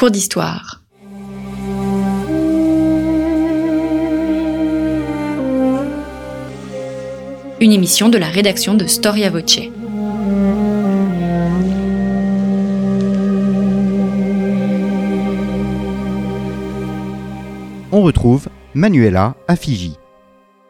Cours d'histoire. Une émission de la rédaction de Storia Voce. On retrouve Manuela à Fiji.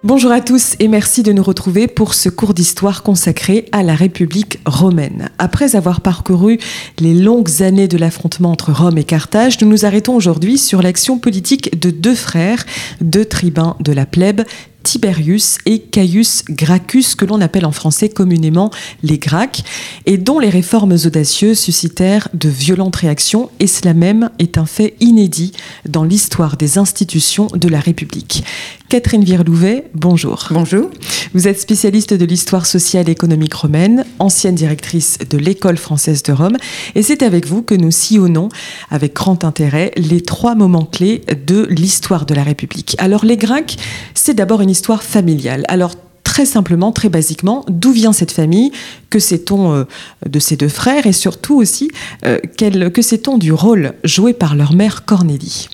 Bonjour à tous et merci de nous retrouver pour ce cours d'histoire consacré à la République romaine. Après avoir parcouru les longues années de l'affrontement entre Rome et Carthage, nous nous arrêtons aujourd'hui sur l'action politique de deux frères, deux tribuns de la plèbe, Tiberius et Caius Gracchus, que l'on appelle en français communément les Gracques, et dont les réformes audacieuses suscitèrent de violentes réactions, et cela même est un fait inédit dans l'histoire des institutions de la République. Catherine Virlouvet, bonjour. Bonjour. Vous êtes spécialiste de l'histoire sociale et économique romaine, ancienne directrice de l'École française de Rome, et c'est avec vous que nous sillonnons avec grand intérêt les trois moments clés de l'histoire de la République. Alors les Grecs, c'est d'abord une histoire familiale. Alors très simplement, très basiquement, d'où vient cette famille Que sait-on euh, de ces deux frères Et surtout aussi, euh, que sait-on du rôle joué par leur mère Cornélie?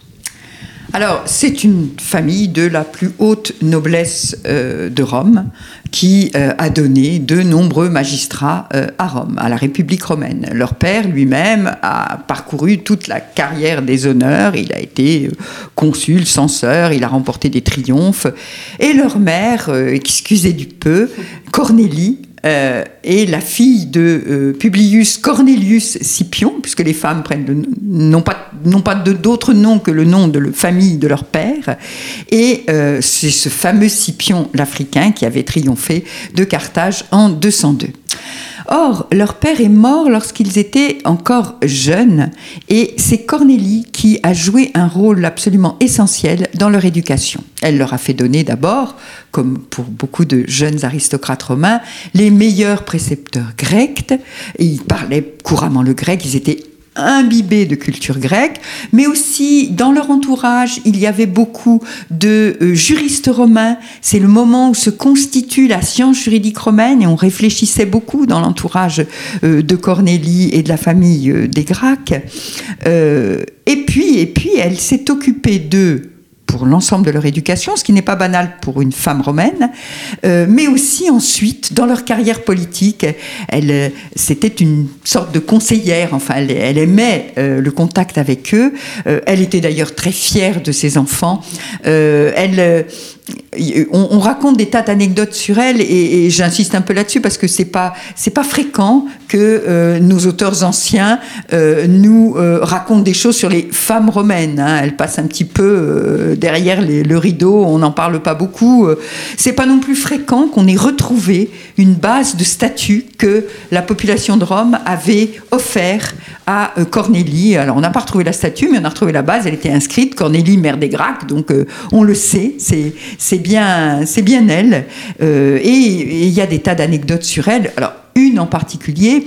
Alors, c'est une famille de la plus haute noblesse euh, de Rome qui euh, a donné de nombreux magistrats euh, à Rome, à la République romaine. Leur père lui-même a parcouru toute la carrière des honneurs, il a été consul, censeur, il a remporté des triomphes. Et leur mère, excusez du peu, Cornélie, euh, est la fille de euh, Publius Cornelius Scipion, puisque les femmes prennent non pas, non pas d'autres noms que le nom de la famille de leur père. Et euh, c'est ce fameux Scipion l'Africain qui avait triomphé de Carthage en 202. Or, leur père est mort lorsqu'ils étaient encore jeunes et c'est Cornélie qui a joué un rôle absolument essentiel dans leur éducation. Elle leur a fait donner d'abord, comme pour beaucoup de jeunes aristocrates romains, les meilleurs précepteurs grecs. ils parlaient couramment le grec, ils étaient imbibés de culture grecque, mais aussi dans leur entourage, il y avait beaucoup de euh, juristes romains. C'est le moment où se constitue la science juridique romaine et on réfléchissait beaucoup dans l'entourage euh, de Cornélie et de la famille euh, des Gracques. et puis, et puis, elle s'est occupée d'eux l'ensemble de leur éducation, ce qui n'est pas banal pour une femme romaine, euh, mais aussi ensuite dans leur carrière politique. Elle, euh, c'était une sorte de conseillère, enfin, elle, aimait euh, le contact avec eux. elle était d'ailleurs très fière de ses enfants. elle on, raconte des tas d'anecdotes sur elle et, j'insiste un peu là-dessus parce que c'est pas c'est pas fréquent que euh, nos auteurs anciens euh, nous euh, racontent des choses sur les femmes romaines. Hein. Elles passent un petit peu derrière le rideau, on n'en parle pas beaucoup. C'est pas non plus fréquent qu'on ait retrouvé une base de statut que la population de Rome avait offert à Cornélie. Alors on n'a pas retrouvé la statue, mais on a retrouvé la base. Elle était inscrite Cornélie, mère des Gracques, donc on le sait. C'est c'est bien, elle. Euh, et il y a des tas d'anecdotes sur elle. Alors, une en particulier,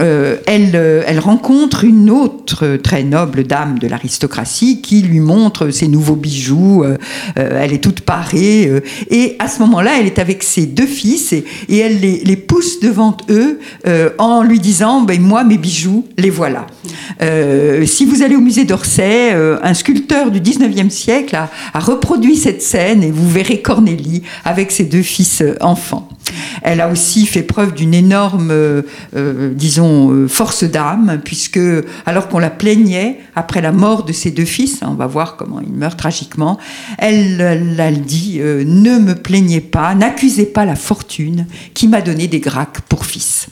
euh, elle, euh, elle, rencontre une autre très noble dame de l'aristocratie qui lui montre ses nouveaux bijoux. elle est toute parée. et à ce moment-là, elle est avec ses deux fils et, elle les, pousse devant eux en lui disant ben, Moi, mes bijoux, les voilà. si vous allez au musée d'Orsay, un sculpteur du 19e siècle a, a reproduit cette scène et vous verrez Cornélie avec ses deux fils enfants. Elle a aussi fait preuve d'une énorme, euh, euh, disons, euh, force d'âme, puisque alors qu'on la plaignait après la mort de ses deux fils, hein, on va voir comment il meurt tragiquement, elle, dit Ne me plaignez pas, n'accusez pas la fortune qui m'a donné des Gracques pour fils.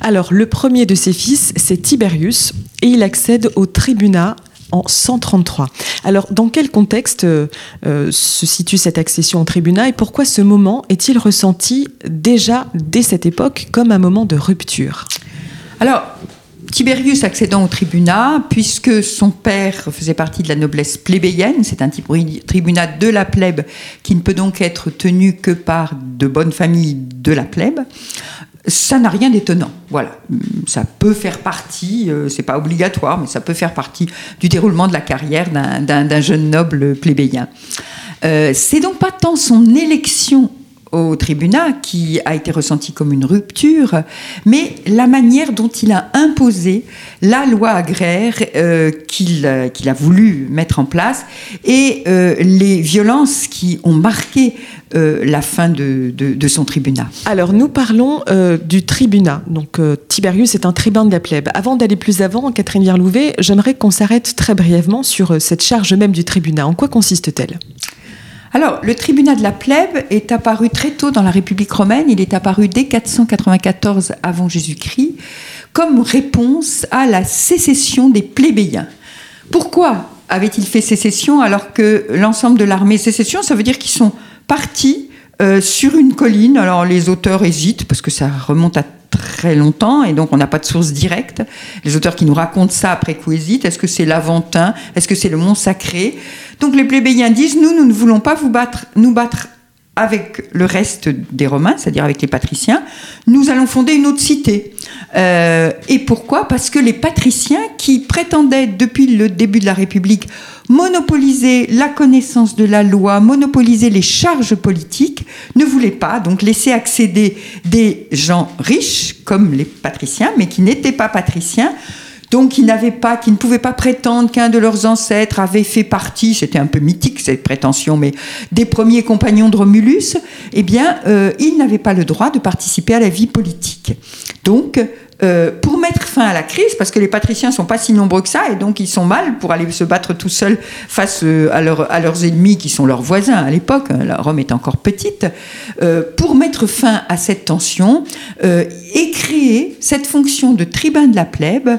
Alors, le premier de ses fils, c'est Tiberius, et il accède au tribunat en 133. Alors, dans quel contexte euh, euh, se situe cette accession au tribunat et pourquoi ce moment est-il ressenti déjà dès cette époque comme un moment de rupture? Alors, Tiberius accédant au tribunat, puisque son père faisait partie de la noblesse plébéienne, c'est un tribunat de la plèbe qui ne peut donc être tenu que par de bonnes familles de la plèbe ça n'a rien d'étonnant. Voilà, ça peut faire partie, euh, c'est pas obligatoire, mais ça peut faire partie du déroulement de la carrière d'un jeune noble plébéien. Euh, c'est donc pas tant son élection au tribunat qui a été ressenti comme une rupture, mais la manière dont il a imposé la loi agraire euh, qu'il a voulu mettre en place et euh, les violences qui ont marqué euh, la fin de, de, son tribunat. Alors nous parlons du tribunat. Donc Tiberius est un tribun de la plèbe. Avant d'aller plus avant, Catherine Vierlouvet, j'aimerais qu'on s'arrête très brièvement sur cette charge même du tribunat. En quoi consiste-t-elle? Alors, le tribunat de la plèbe est apparu très tôt dans la République romaine. Il est apparu dès 494 avant Jésus-Christ comme réponse à la sécession des plébéiens. Pourquoi avait-il fait sécession alors que l'ensemble de l'armée sécession, ça veut dire qu'ils sont partis euh, sur une colline. Alors les auteurs hésitent parce que ça remonte à très longtemps et donc on n'a pas de source directe. Les auteurs qui nous racontent ça après coup hésitent. Est-ce que c'est l'Aventin? Est-ce que c'est le Mont Sacré? Donc les plébéiens disent nous, nous ne voulons pas vous battre, nous battre avec le reste des Romains, c'est-à-dire avec les patriciens, nous allons fonder une autre cité. Euh, et pourquoi? Parce que les patriciens, qui prétendaient depuis le début de la République monopoliser la connaissance de la loi, monopoliser les charges politiques, ne voulaient pas donc laisser accéder des gens riches, comme les patriciens, mais qui n'étaient pas patriciens, donc qui n'avaient pas, qui ne pouvaient pas prétendre qu'un de leurs ancêtres avait fait partie, c'était un peu mythique cette prétention, mais des premiers compagnons de Romulus, eh bien, euh, ils n'avaient pas le droit de participer à la vie politique. Donc, euh, pour mettre fin à la crise, parce que les patriciens sont pas si nombreux que ça, et donc ils sont mal pour aller se battre tout seuls face euh, à, leurs ennemis qui sont leurs voisins à l'époque, hein, Rome est encore petite, euh, pour mettre fin à cette tension et créer cette fonction de tribun de la plèbe,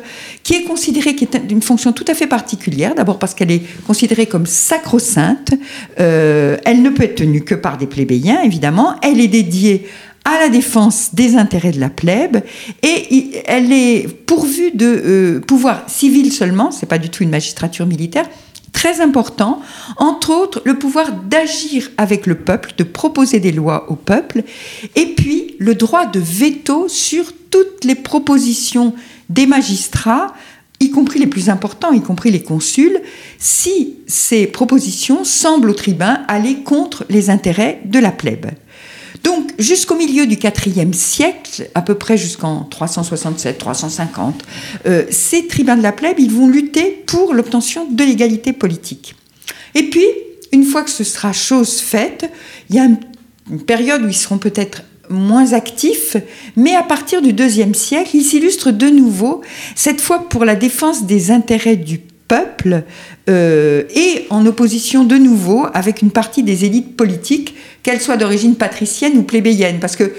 qui est considérée qui est une fonction tout à fait particulière, d'abord parce qu'elle est considérée comme sacro-sainte, elle ne peut être tenue que par des plébéiens, évidemment, elle est dédiée à la défense des intérêts de la plèbe. Et elle est pourvue de euh, pouvoirs civils seulement, c'est pas du tout une magistrature militaire, très important, entre autres le pouvoir d'agir avec le peuple, de proposer des lois au peuple, et puis le droit de veto sur toutes les propositions des magistrats, y compris les plus importants, y compris les consuls, si ces propositions semblent au tribun aller contre les intérêts de la plèbe. Donc, jusqu'au milieu du IVe siècle, à peu près jusqu'en 367-350, euh, ces tribuns de la plèbe, ils vont lutter pour l'obtention de l'égalité politique. Et puis, une fois que ce sera chose faite, il y a une période où ils seront peut-être moins actifs, mais à partir du IIe siècle, ils s'illustrent de nouveau, cette fois pour la défense des intérêts du peuple euh, et en opposition de nouveau avec une partie des élites politiques, qu'elles soient d'origine patricienne ou plébéienne. Parce que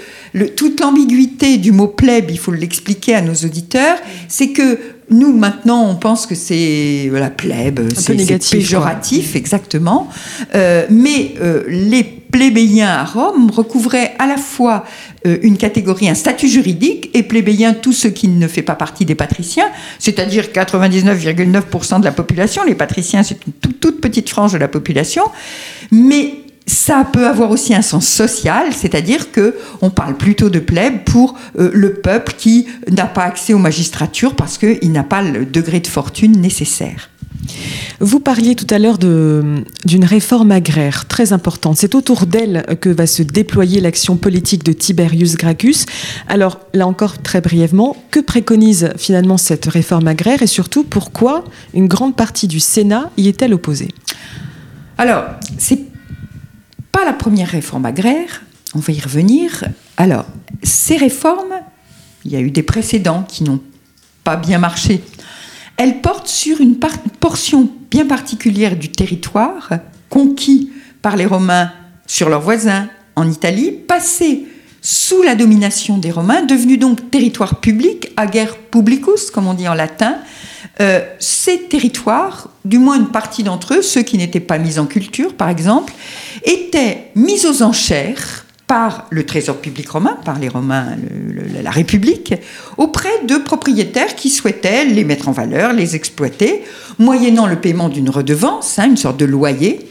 toute l'ambiguïté du mot plèbe, il faut l'expliquer à nos auditeurs, c'est que nous, maintenant, on pense que c'est la plèbe, c'est péjoratif, exactement. Euh, mais euh, les plébéiens à Rome recouvraient à la fois euh, une catégorie, un statut juridique, et plébéien, tout ce qui ne fait pas partie des patriciens, c'est-à-dire 99,9% de la population. Les patriciens, c'est une toute petite frange de la population. Mais ça peut avoir aussi un sens social, c'est-à-dire que on parle plutôt de plèbe pour euh, le peuple qui n'a pas accès aux magistratures parce qu'il n'a pas le degré de fortune nécessaire. Vous parliez tout à l'heure d'une réforme agraire très importante. C'est autour d'elle que va se déployer l'action politique de Tiberius Gracchus. Alors là encore, très brièvement, que préconise finalement cette réforme agraire et surtout pourquoi une grande partie du Sénat y est-elle opposée? Alors, c'est pas la première réforme agraire, on va y revenir. Alors, ces réformes, il y a eu des précédents qui n'ont pas bien marché. Elles portent sur une portion bien particulière du territoire conquis par les Romains sur leurs voisins en Italie, passé sous la domination des Romains, devenu donc territoire public, ager publicus, comme on dit en latin, euh, ces territoires, du moins une partie d'entre eux, ceux qui n'étaient pas mis en culture par exemple, étaient mis aux enchères par le trésor public romain, par les Romains, la République, auprès de propriétaires qui souhaitaient les mettre en valeur, les exploiter, moyennant le paiement d'une redevance, hein, une sorte de loyer.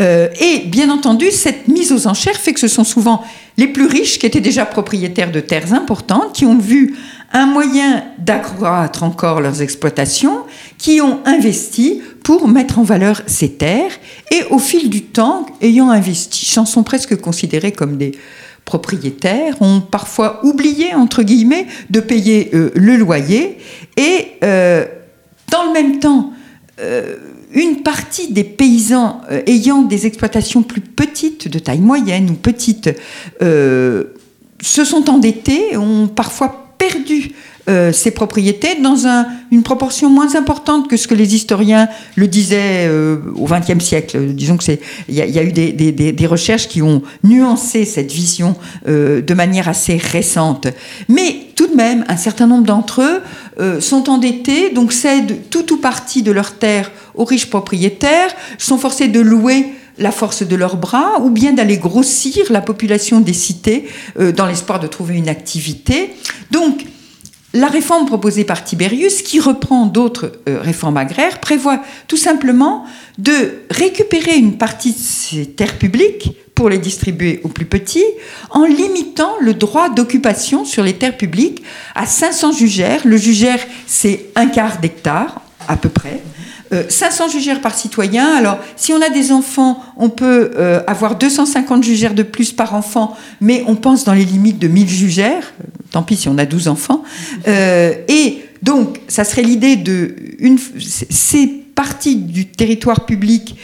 Euh, et bien entendu, cette mise aux enchères fait que ce sont souvent les plus riches qui étaient déjà propriétaires de terres importantes, qui ont vu un moyen d'accroître encore leurs exploitations, qui ont investi pour mettre en valeur ces terres, et au fil du temps, ayant investi, s'en sont presque considérés comme des, propriétaires ont parfois oublié, entre guillemets, de payer le loyer et dans le même temps, une partie des paysans ayant des exploitations plus petites, de taille moyenne ou petite, se sont endettés, ont parfois perdu euh, ces propriétés dans une proportion moins importante que ce que les historiens le disaient euh, au XXe siècle. Disons que c'est, il y, a eu des, recherches qui ont nuancé cette vision euh, de manière assez récente. Mais tout de même, un certain nombre d'entre eux sont endettés, donc cèdent tout ou partie de leurs terres aux riches propriétaires, sont forcés de louer la force de leurs bras ou bien d'aller grossir la population des cités dans l'espoir de trouver une activité. Donc, la réforme proposée par Tiberius, qui reprend d'autres euh, réformes agraires, prévoit tout simplement de récupérer une partie de ces terres publiques pour les distribuer aux plus petits, en limitant le droit d'occupation sur les terres publiques à 500 jugères. Le jugère, c'est un quart d'hectare, à peu près. 500 euh, jugères par citoyen. Alors, si on a des enfants, on peut euh, avoir 250 jugères de plus par enfant, mais on pense dans les limites de 1000 jugères. Tant pis si on a 12 enfants. Euh, et donc, ça serait l'idée de une, ces parties du territoire public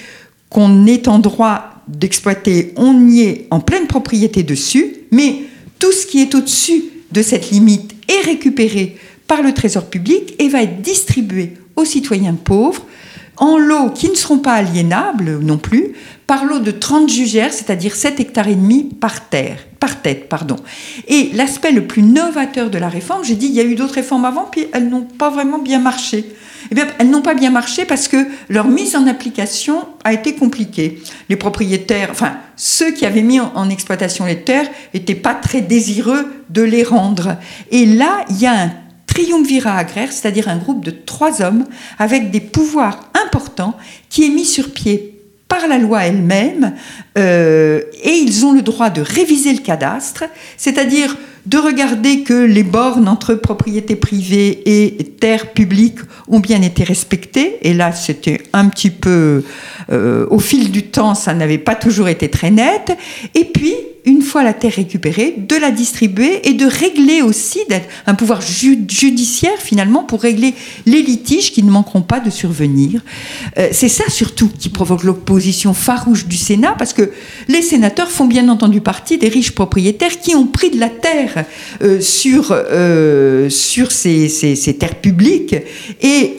qu'on est en droit d'exploiter, on y est en pleine propriété dessus, mais tout ce qui est au-dessus de cette limite est récupéré par le trésor public et va être distribué aux citoyens pauvres en lots qui ne seront pas aliénables non plus, par lot de 30 jugères, c'est-à-dire 7 hectares et demi par terre, par tête, pardon. Et l'aspect le plus novateur de la réforme, j'ai dit, il y a eu d'autres réformes avant, puis elles n'ont pas vraiment bien marché. Eh bien, elles n'ont pas bien marché parce que leur mise en application a été compliquée. Les propriétaires, enfin, ceux qui avaient mis en exploitation les terres n'étaient pas très désireux de les rendre. Et là, il y a un triumvirat agraire, c'est-à-dire un groupe de trois hommes avec des pouvoirs importants qui est mis sur pied par la loi elle-même, euh, et ils ont le droit de réviser le cadastre, c'est-à-dire de regarder que les bornes entre propriété privée et terres publiques ont bien été respectées. Et là, c'était un petit peu, euh, au fil du temps, ça n'avait pas toujours été très net. Et puis, une fois la terre récupérée, de la distribuer et de régler aussi, d'être un pouvoir judiciaire finalement pour régler les litiges qui ne manqueront pas de survenir. Euh, c'est ça surtout qui provoque l'opposition farouche du Sénat, parce que les sénateurs font bien entendu partie des riches propriétaires qui ont pris de la terre euh, sur, euh, sur ces, ces, terres publiques et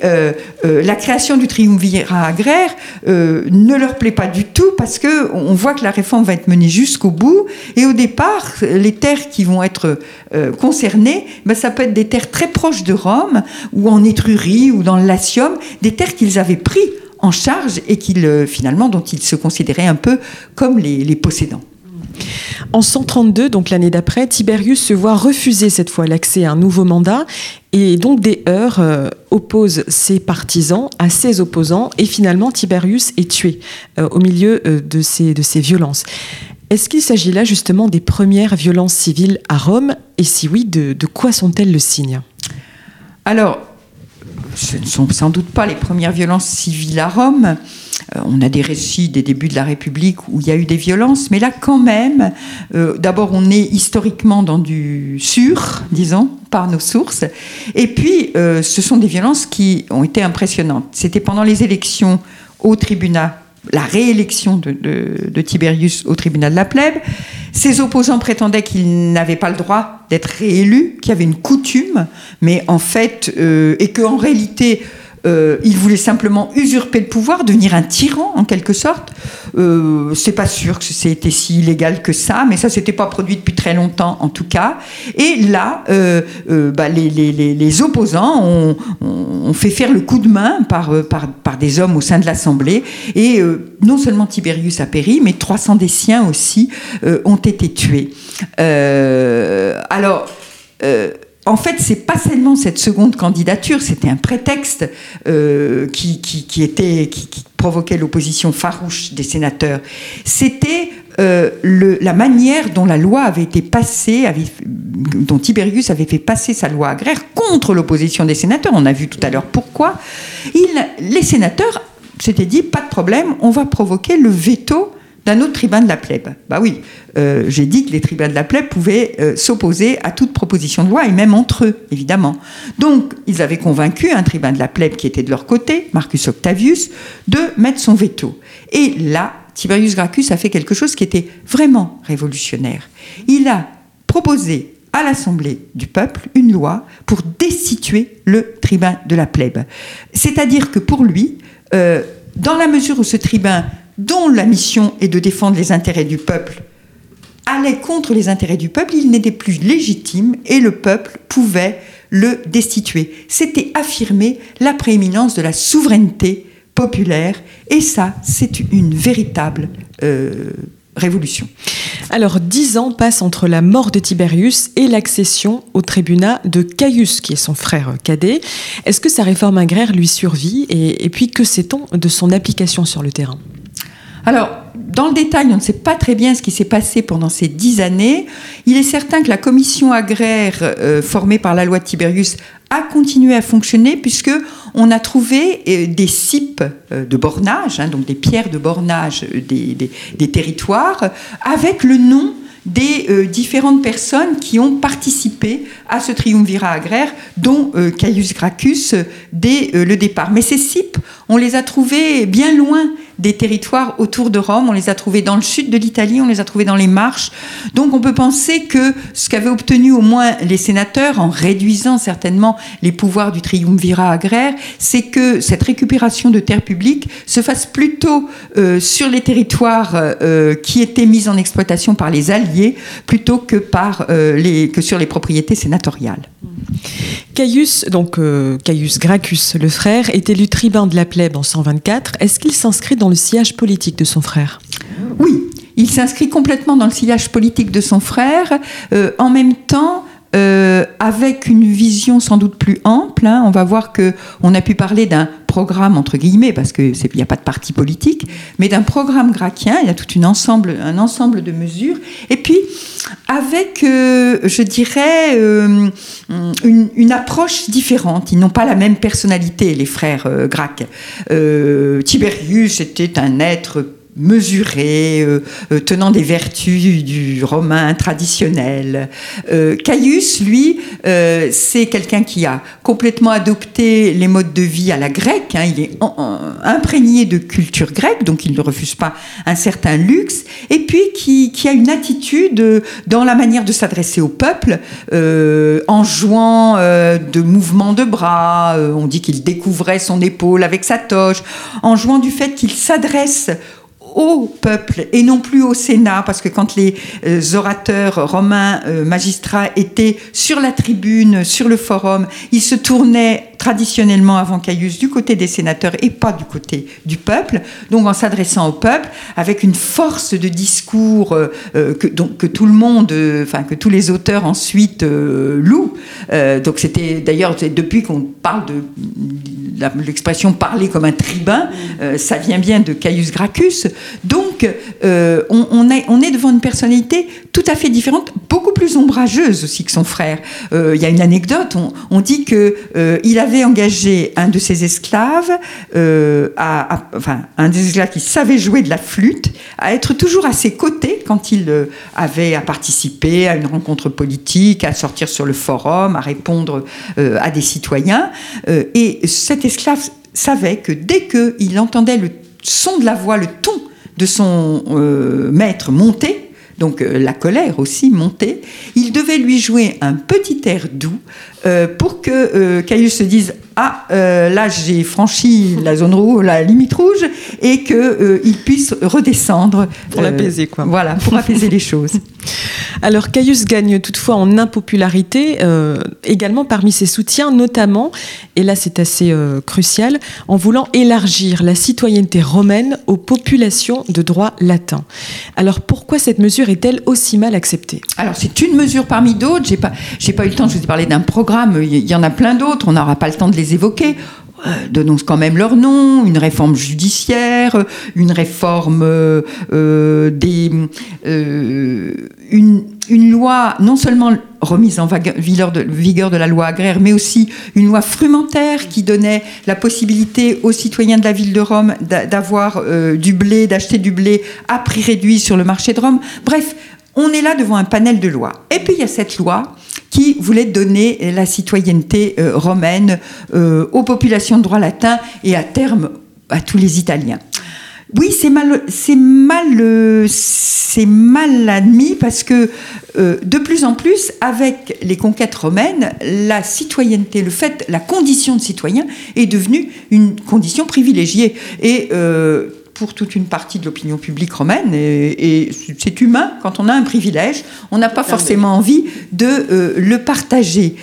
la création du triumvirat agraire ne leur plaît pas du tout parce que on voit que la réforme va être menée jusqu'au bout et au départ, les terres qui vont être euh, concernées, ben, ça peut être des terres très proches de Rome, ou en Étrurie, ou dans le Latium, des terres qu'ils avaient pris en charge et qu'ils, euh, finalement, dont ils se considéraient un peu comme les, possédants. En 132, donc l'année d'après, Tiberius se voit refuser cette fois l'accès à un nouveau mandat et donc des heurts euh, opposent ses partisans à ses opposants et finalement Tiberius est tué au milieu de, ces, de ces violences. Est-ce qu'il s'agit là justement des premières violences civiles à Rome Et si oui, de, quoi sont-elles le signe Alors, ce ne sont sans doute pas les premières violences civiles à Rome. Euh, on a des récits des débuts de la République où il y a eu des violences, mais là quand même, euh, d'abord on est historiquement dans du sûr, disons, par nos sources, et puis euh, ce sont des violences qui ont été impressionnantes. C'était pendant les élections au tribunal la réélection de, Tiberius au tribunal de la plèbe. Ses opposants prétendaient qu'il n'avait pas le droit d'être réélu, qu'il y avait une coutume, mais en fait, euh, et qu'en réalité, euh, il voulait simplement usurper le pouvoir, devenir un tyran en quelque sorte. Euh, c'est pas sûr que c'était si illégal que ça, mais ça s'était pas produit depuis très longtemps en tout cas. Et là, euh, euh, bah, les, les, les, opposants ont, ont, fait faire le coup de main par, par, par des hommes au sein de l'Assemblée. Et non seulement Tiberius a péri, mais 300 des siens aussi ont été tués. alors en fait, c'est pas seulement cette seconde candidature, c'était un prétexte euh, qui, qui, était, qui, provoquait l'opposition farouche des sénateurs. C'était euh, la manière dont la loi avait été passée, dont Tiberius avait fait passer sa loi agraire contre l'opposition des sénateurs. On a vu tout à l'heure pourquoi. les sénateurs s'étaient dit pas de problème, on va provoquer le veto d'un autre tribun de la plèbe. Bah oui, euh, j'ai dit que les tribuns de la plèbe pouvaient euh, s'opposer à toute proposition de loi, et même entre eux, évidemment. Donc, ils avaient convaincu un tribun de la plèbe qui était de leur côté, Marcus Octavius, de mettre son veto. Et là, Tiberius Gracchus a fait quelque chose qui était vraiment révolutionnaire. Il a proposé à l'Assemblée du peuple une loi pour destituer le tribun de la plèbe. C'est-à-dire que pour lui, euh, dans la mesure où ce tribun, dont la mission est de défendre les intérêts du peuple, allait contre les intérêts du peuple, il n'était plus légitime et le peuple pouvait le destituer. C'était affirmer la prééminence de la souveraineté populaire et ça, c'est une véritable euh, révolution. Alors, dix ans passent entre la mort de Tiberius et l'accession au tribunat de Caius, qui est son frère cadet. Est-ce que sa réforme agraire lui survit et, et puis que sait-on de son application sur le terrain? Alors, dans le détail, on ne sait pas très bien ce qui s'est passé pendant ces dix années. Il est certain que la commission agraire euh, formée par la loi de Tiberius a continué à fonctionner puisque on a trouvé euh, des cipes euh, de bornage, hein, donc des pierres de bornage des, territoires, avec le nom des différentes personnes qui ont participé à ce triumvirat agraire, dont Caius Gracchus dès le départ. Mais ces cipes, on les a trouvés bien loin des territoires autour de Rome, on les a trouvés dans le sud de l'Italie, on les a trouvés dans les marches. Donc on peut penser que ce qu'avaient obtenu au moins les sénateurs, en réduisant certainement les pouvoirs du triumvirat agraire, c'est que cette récupération de terres publiques se fasse plutôt sur les territoires qui étaient mis en exploitation par les Alliés plutôt que, par, euh, les, que sur les propriétés sénatoriales. Caius, donc euh, Caius Gracchus, le frère, est élu tribun de la en 124. Est-ce qu'il s'inscrit dans le sillage politique de son frère? Oui, il s'inscrit complètement dans le sillage politique de son frère. Euh, en même temps, euh, avec une vision sans doute plus ample. Hein. on va voir que on a pu parler d'un programme entre guillemets parce que il n'y a pas de parti politique, mais d'un programme gracchien. Il y a tout une ensemble, un ensemble de mesures. Et puis avec, euh, je dirais, euh, une, approche différente. Ils n'ont pas la même personnalité, les frères Gracques. Tiberius était un être mesuré, euh, euh, tenant des vertus du romain traditionnel. Euh, Caius, lui, c'est quelqu'un qui a complètement adopté les modes de vie à la grecque. Hein. il est imprégné de culture grecque, donc il ne refuse pas un certain luxe. Et puis qui, a une attitude dans la manière de s'adresser au peuple, en jouant de mouvements de bras. on dit qu'il découvrait son épaule avec sa toche, en jouant du fait qu'il s'adresse au peuple et non plus au Sénat, parce que quand les euh, orateurs romains euh, magistrats étaient sur la tribune, sur le forum, ils se tournaient traditionnellement avant Caius du côté des sénateurs et pas du côté du peuple, donc en s'adressant au peuple avec une force de discours euh, que, donc, que tout le monde, enfin que tous les auteurs ensuite louent. donc c'était d'ailleurs depuis qu'on parle de l'expression parler comme un tribun, euh, ça vient bien de Caius Gracchus. Donc, euh, on, est, on, est, devant une personnalité tout à fait différente, beaucoup plus ombrageuse aussi que son frère. Euh, il y a une anecdote, on, dit que il avait engagé un de ses esclaves, à, enfin, un des esclaves qui savait jouer de la flûte, à être toujours à ses côtés quand il avait à participer à une rencontre politique, à sortir sur le forum, à répondre à des citoyens. et cette esclave savait que dès qu'il entendait le son de la voix, le ton de son euh, maître monter, donc euh, la colère aussi monter, il devait lui jouer un petit air doux euh, pour que Caius se dise ah là j'ai franchi la zone rouge, la limite rouge et qu'il puisse redescendre pour l'apaiser quoi. Voilà pour apaiser les choses. Alors Caius gagne toutefois en impopularité, euh, également parmi ses soutiens, notamment, et là c'est assez euh, crucial, en voulant élargir la citoyenneté romaine aux populations de droit latin. Alors pourquoi cette mesure est-elle aussi mal acceptée? Alors c'est une mesure parmi d'autres, j'ai pas, j'ai pas eu le temps, je vous ai parlé d'un programme, il y en a plein d'autres, on n'aura pas le temps de les évoquer. Euh, donnons quand même leur nom, une réforme judiciaire, une réforme euh, des, euh, une, une, loi non seulement remise en vigueur de, la loi agraire, mais aussi une loi frumentaire qui donnait la possibilité aux citoyens de la ville de Rome d'avoir du blé, d'acheter du blé à prix réduit sur le marché de Rome. Bref, on est là devant un panel de lois. Et puis il y a cette loi qui voulait donner la citoyenneté euh, romaine euh, aux populations de droit latin et à terme à tous les Italiens. Oui, c'est mal, mal, mal admis parce que euh, de plus en plus, avec les conquêtes romaines, la citoyenneté, le fait, la condition de citoyen est devenue une condition privilégiée. Et euh, pour toute une partie de l'opinion publique romaine, et, c'est humain, quand on a un privilège, on n'a pas forcément envie de euh, le partager.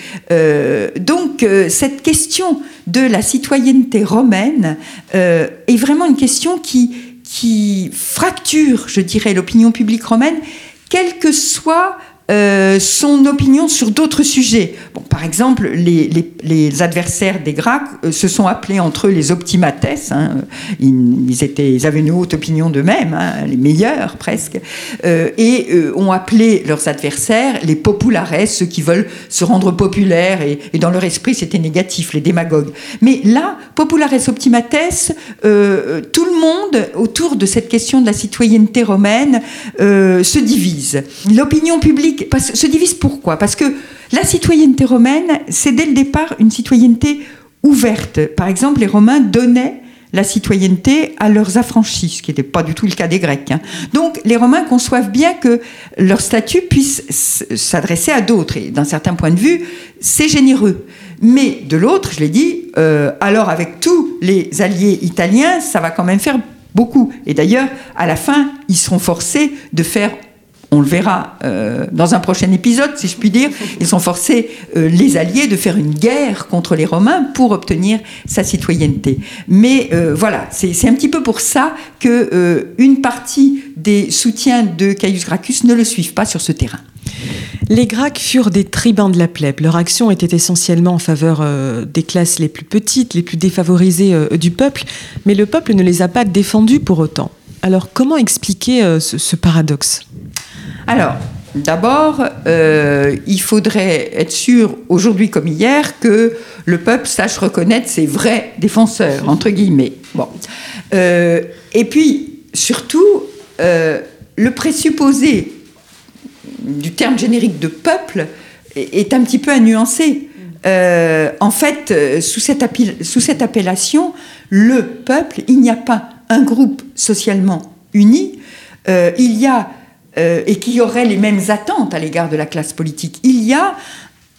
donc cette question de la citoyenneté romaine euh, est vraiment une question qui, qui fracture, je dirais, l'opinion publique romaine, quelle que soit euh, son opinion sur d'autres sujets. Bon, par exemple, les, adversaires des Grecs euh, se sont appelés entre eux les optimates. Hein. Ils avaient une haute opinion d'eux-mêmes, hein, les meilleurs presque, euh, et ont appelé leurs adversaires les populares, ceux qui veulent se rendre populaires, et, et dans leur esprit c'était négatif, les démagogues. Mais là, populares optimates, tout le monde autour de cette question de la citoyenneté romaine se divise. L'opinion publique se divise pourquoi? Parce que la citoyenneté romaine, c'est dès le départ une citoyenneté ouverte. Par exemple, les Romains donnaient la citoyenneté à leurs affranchis, ce qui n'était pas du tout le cas des Grecs. Hein. Donc les Romains conçoivent bien que leur statut puisse s'adresser à d'autres, et d'un certain point de vue, c'est généreux. Mais de l'autre, je l'ai dit, euh, alors avec tous les alliés italiens, ça va quand même faire beaucoup. Et d'ailleurs, à la fin, ils seront forcés de faire on le verra euh, dans un prochain épisode, si je puis dire, ils ont forcé euh, les Alliés de faire une guerre contre les Romains pour obtenir sa citoyenneté. Mais euh, voilà, c'est un petit peu pour ça que une partie des soutiens de Caius Gracchus ne le suivent pas sur ce terrain. Les Gracques furent des tribuns de la plèbe. Leur action était essentiellement en faveur des classes les plus petites, les plus défavorisées du peuple, mais le peuple ne les a pas défendus pour autant. Alors comment expliquer ce paradoxe? Alors, D'abord, euh, il faudrait être sûr, aujourd'hui comme hier, que le peuple sache reconnaître ses vrais défenseurs, entre guillemets. Euh, et puis, surtout, euh, le présupposé du terme générique de peuple est, un petit peu à nuancer. en fait, sous cette appellation, le peuple, il n'y a pas un groupe socialement uni, il y a euh, et qui auraient les mêmes attentes à l'égard de la classe politique. Il y a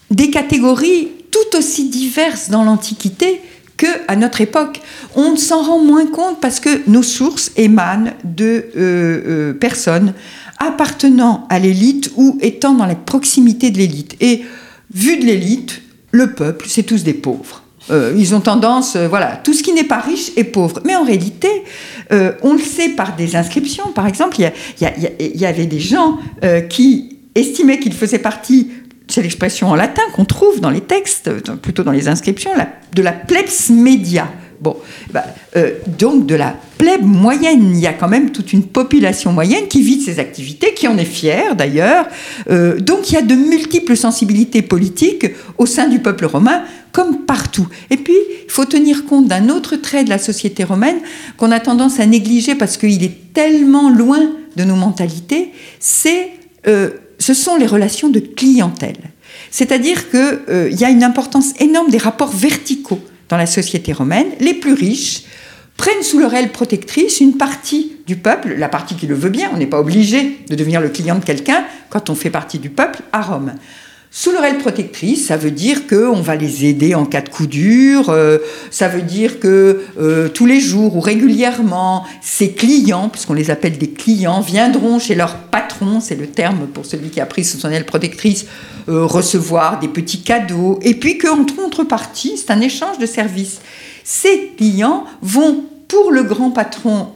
des catégories tout aussi diverses dans l'Antiquité qu'à notre époque. On s'en rend moins compte parce que nos sources émanent de euh, euh, personnes appartenant à l'élite ou étant dans la proximité de l'élite. Et vu de l'élite, le peuple, c'est tous des pauvres. Euh, ils ont tendance, euh, voilà, tout ce qui n'est pas riche est pauvre. Mais en réalité, euh, on le sait par des inscriptions. Par exemple, il y, avait des gens qui estimaient qu'ils faisaient partie, c'est l'expression en latin qu'on trouve dans les textes, plutôt dans les inscriptions, de la plebs media. Bon, bah, donc de la plèbe moyenne, il y a quand même toute une population moyenne qui vit de ses activités, qui en est fière d'ailleurs. Euh, donc il y a de multiples sensibilités politiques au sein du peuple romain, comme partout. Et puis, il faut tenir compte d'un autre trait de la société romaine qu'on a tendance à négliger parce qu'il est tellement loin de nos mentalités, c'est, euh, ce sont les relations de clientèle. C'est-à-dire qu'il y a une importance énorme des rapports verticaux dans la société romaine, les plus riches prennent sous leur aile protectrice une partie du peuple, la partie qui le veut bien, on n'est pas obligé de devenir le client de quelqu'un quand on fait partie du peuple à Rome. Sous leur aile protectrice, ça veut dire qu'on va les aider en cas de coup dur, euh, ça veut dire que euh, tous les jours ou régulièrement, ces clients, puisqu'on les appelle des clients, viendront chez leur patron, c'est le terme pour celui qui a pris sous son aile protectrice, euh, recevoir des petits cadeaux, et puis qu'en contrepartie, c'est un échange de services. Ces clients vont pour le grand patron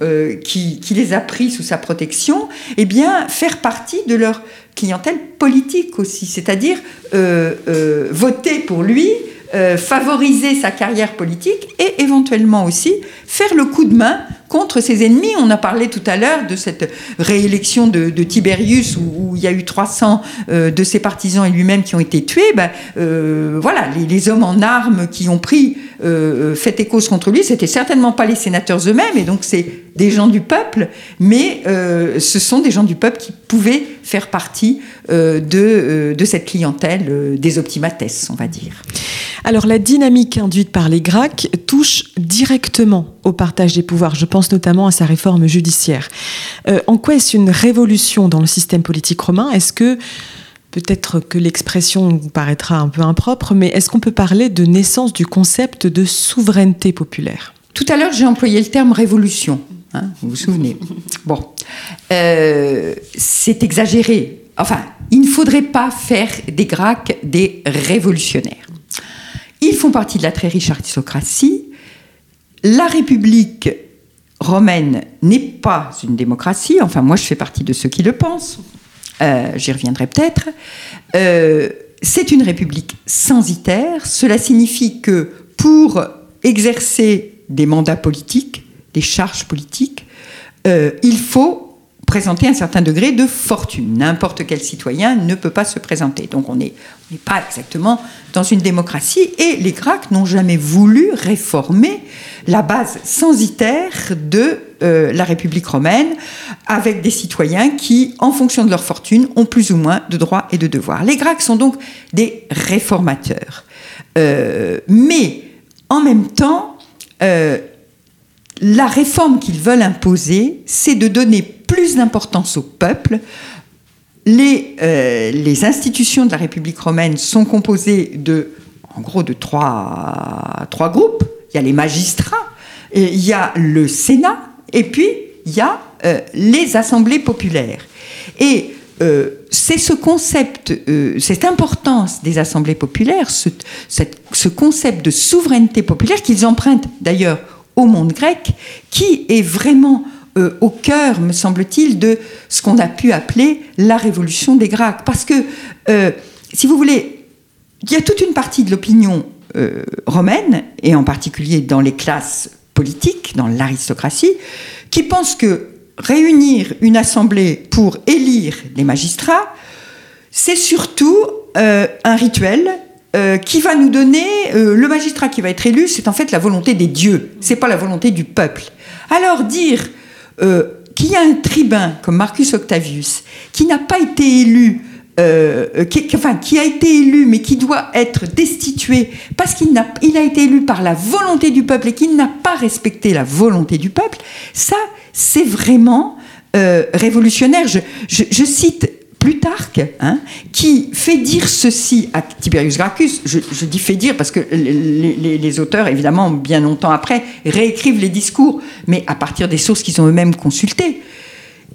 qui, qui, les a pris sous sa protection, eh bien, faire partie de leur clientèle politique aussi, c'est-à-dire euh, euh, voter pour lui, euh, favoriser sa carrière politique et éventuellement aussi faire le coup de main contre ses ennemis. On a parlé tout à l'heure de cette réélection de, Tiberius où, il y a eu 300 euh, de ses partisans et lui-même qui ont été tués. Ben, euh, voilà, les, hommes en armes qui ont pris euh, fait écho contre lui, c'était certainement pas les sénateurs eux-mêmes, et donc c'est des gens du peuple, mais ce sont des gens du peuple qui pouvaient faire partie de, de cette clientèle des optimates, on va dire. Alors la dynamique induite par les Gracques touche directement au partage des pouvoirs. Je pense notamment à sa réforme judiciaire. Euh, en quoi est-ce une révolution dans le système politique romain? Est-ce que Peut-être que l'expression vous paraîtra un peu impropre, mais est-ce qu'on peut parler de naissance du concept de souveraineté populaire? Tout à l'heure, j'ai employé le terme révolution. Hein, vous vous souvenez Bon, euh, c'est exagéré. Enfin, il ne faudrait pas faire des Gracques des révolutionnaires. Ils font partie de la très riche aristocratie. La République romaine n'est pas une démocratie. Enfin, moi, je fais partie de ceux qui le pensent. Euh, j'y reviendrai peut-être. Euh, c'est une république censitaire. Cela signifie que pour exercer des mandats politiques, des charges politiques, euh, il faut présenter un certain degré de fortune. N'importe quel citoyen ne peut pas se présenter. Donc on n'est pas exactement dans une démocratie. Et les Grecs n'ont jamais voulu réformer la base censitaire de euh, la République romaine, avec des citoyens qui, en fonction de leur fortune, ont plus ou moins de droits et de devoirs. Les Grecs sont donc des réformateurs. Euh, mais en même temps, euh, la réforme qu'ils veulent imposer, c'est de donner plus d'importance au peuple. Les, euh, les, institutions de la République romaine sont composées de, en gros, de trois, trois groupes. Il y a les magistrats, il y a le Sénat, et puis il y a euh, les assemblées populaires. Et euh, c'est ce concept, cette importance des assemblées populaires, ce, ce concept de souveraineté populaire qu'ils empruntent d'ailleurs au monde grec, qui est vraiment euh, au cœur, me semble-t-il, de ce qu'on a pu appeler la révolution des Grecs. Parce que, euh, si vous voulez, il y a toute une partie de l'opinion euh, romaine, et en particulier dans les classes politiques, dans l'aristocratie, qui pense que réunir une assemblée pour élire les magistrats, c'est surtout un rituel qui va nous donner le magistrat qui va être élu, c'est en fait la volonté des dieux, c'est pas la volonté du peuple. Alors dire euh, qu'il y a un tribun comme Marcus Octavius qui n'a pas été élu, qui, enfin qui a été élu mais qui doit être destitué parce qu'il a, été élu par la volonté du peuple et qu'il n'a pas respecté la volonté du peuple, ça c'est vraiment révolutionnaire. Je, je, je cite Plutarque, hein, qui fait dire ceci à Tiberius Gracchus, je, dis fait dire parce que les, auteurs, évidemment, bien longtemps après, réécrivent les discours, mais à partir des sources qu'ils ont eux-mêmes consultées.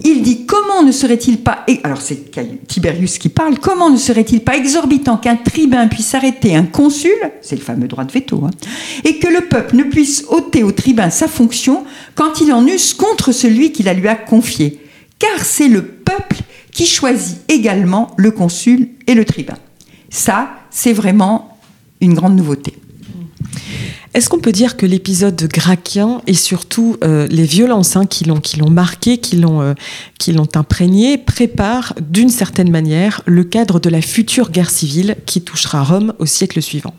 Il dit comment ne serait-il pas, alors c'est Tiberius qui parle, comment ne serait-il pas exorbitant qu'un tribun puisse arrêter un consul, c'est le fameux droit de veto, hein, et que le peuple ne puisse ôter au tribun sa fonction quand il en use contre celui qui la lui a confiée Car c'est le peuple qui choisit également le consul et le tribun. Ça, c'est vraiment une grande nouveauté. Est-ce qu'on peut dire que l'épisode gracchien et surtout euh, les violences hein, qui l'ont qui l'ont marqué, qui l'ont euh, qui l'ont imprégné, prépare d'une certaine manière le cadre de la future guerre civile qui touchera Rome au siècle suivant?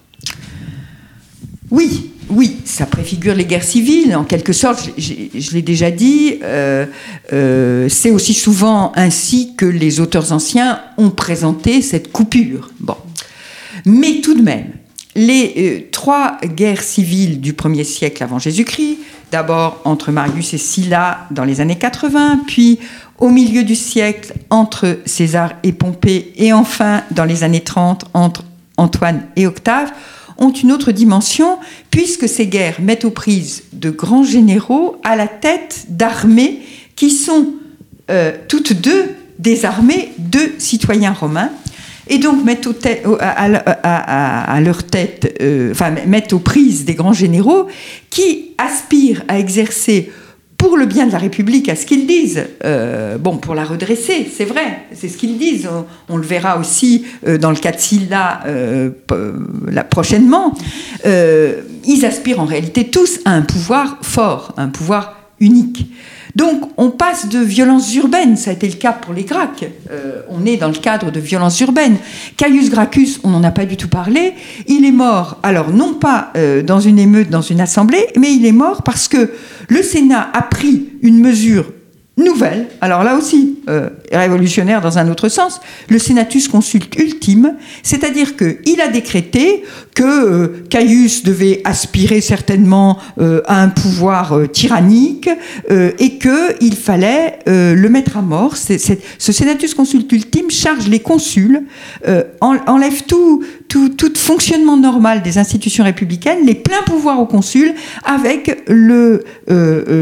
Oui, oui, ça préfigure les guerres civiles, en quelque sorte, je, l'ai déjà dit, euh, euh, c'est aussi souvent ainsi que les auteurs anciens ont présenté cette coupure. Mais tout de même, les euh, trois guerres civiles du 1er siècle avant Jésus-Christ, d'abord entre Marius et Sylla dans les années 80, puis au milieu du siècle entre César et Pompée, et enfin dans les années 30 entre Antoine et Octave, ont une autre dimension, puisque ces guerres mettent aux prises de grands généraux à la tête d'armées qui sont euh, toutes deux des armées de citoyens romains, et donc mettent aux prises des grands généraux qui aspirent à exercer pour le bien de la République, à ce qu'ils disent, euh, bon, pour la redresser, c'est vrai, c'est ce qu'ils disent. On, le verra aussi euh, dans le cas de Silla euh, prochainement. ils aspirent en réalité tous à un pouvoir fort, un pouvoir unique. Donc on passe de violences urbaines, ça a été le cas pour les Gracques, euh, on est dans le cadre de violences urbaines. Caius Gracchus, on n'en a pas du tout parlé, il est mort, alors non pas euh, dans une émeute, dans une assemblée, mais il est mort parce que le Sénat a pris une mesure nouvelle, alors là aussi euh, révolutionnaire dans un autre sens, le senatus consulte ultime, c'est-à-dire qu'il a décrété que euh, Caius devait aspirer certainement euh, à un pouvoir tyrannique et qu'il fallait le mettre à mort. ce senatus consulte ultime charge les consuls, enlève tout, tout, tout fonctionnement normal des institutions républicaines, les pleins pouvoirs aux consuls avec le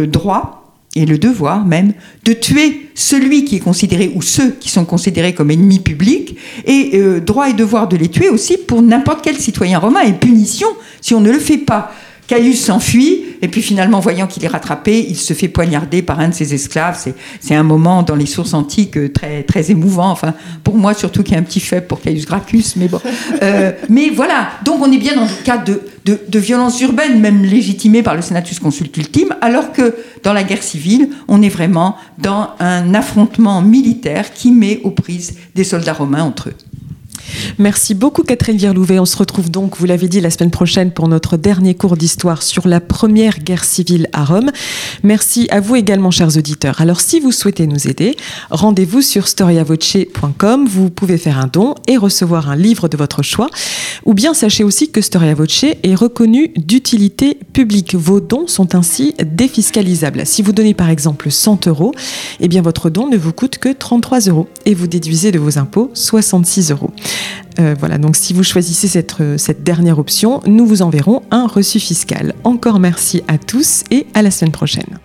droit et le devoir même de tuer celui qui est considéré ou ceux qui sont considérés comme ennemis publics et euh, droit et devoir de les tuer aussi pour n'importe quel citoyen romain et punition si on ne le fait pas. Caius s'enfuit, et puis finalement, voyant qu'il est rattrapé, il se fait poignarder par un de ses esclaves. C'est un moment dans les sources antiques euh, très, très émouvant. Enfin, pour moi, surtout qu'il y a un petit faible pour Caius Gracchus, mais bon. Euh, mais voilà, donc on est bien dans le cas de, de, de violence urbaine, même légitimée par le Senatus Consult Ultime, alors que dans la guerre civile, on est vraiment dans un affrontement militaire qui met aux prises des soldats romains entre eux. Merci beaucoup Catherine Vierlouvet. On se retrouve donc, vous l'avez dit, la semaine prochaine pour notre dernier cours d'histoire sur la première guerre civile à Rome. Merci à vous également, chers auditeurs. Alors, si vous souhaitez nous aider, rendez-vous sur storiavoce.com. Vous pouvez faire un don et recevoir un livre de votre choix. Ou bien sachez aussi que Storia Voce est reconnu d'utilité publique. Vos dons sont ainsi défiscalisables. Si vous donnez par exemple 100 euros, eh bien votre don ne vous coûte que 33 euros et vous déduisez de vos impôts 66 euros. Euh, voilà, donc si vous choisissez cette, euh, cette dernière option, nous vous enverrons un reçu fiscal. Encore merci à tous et à la semaine prochaine.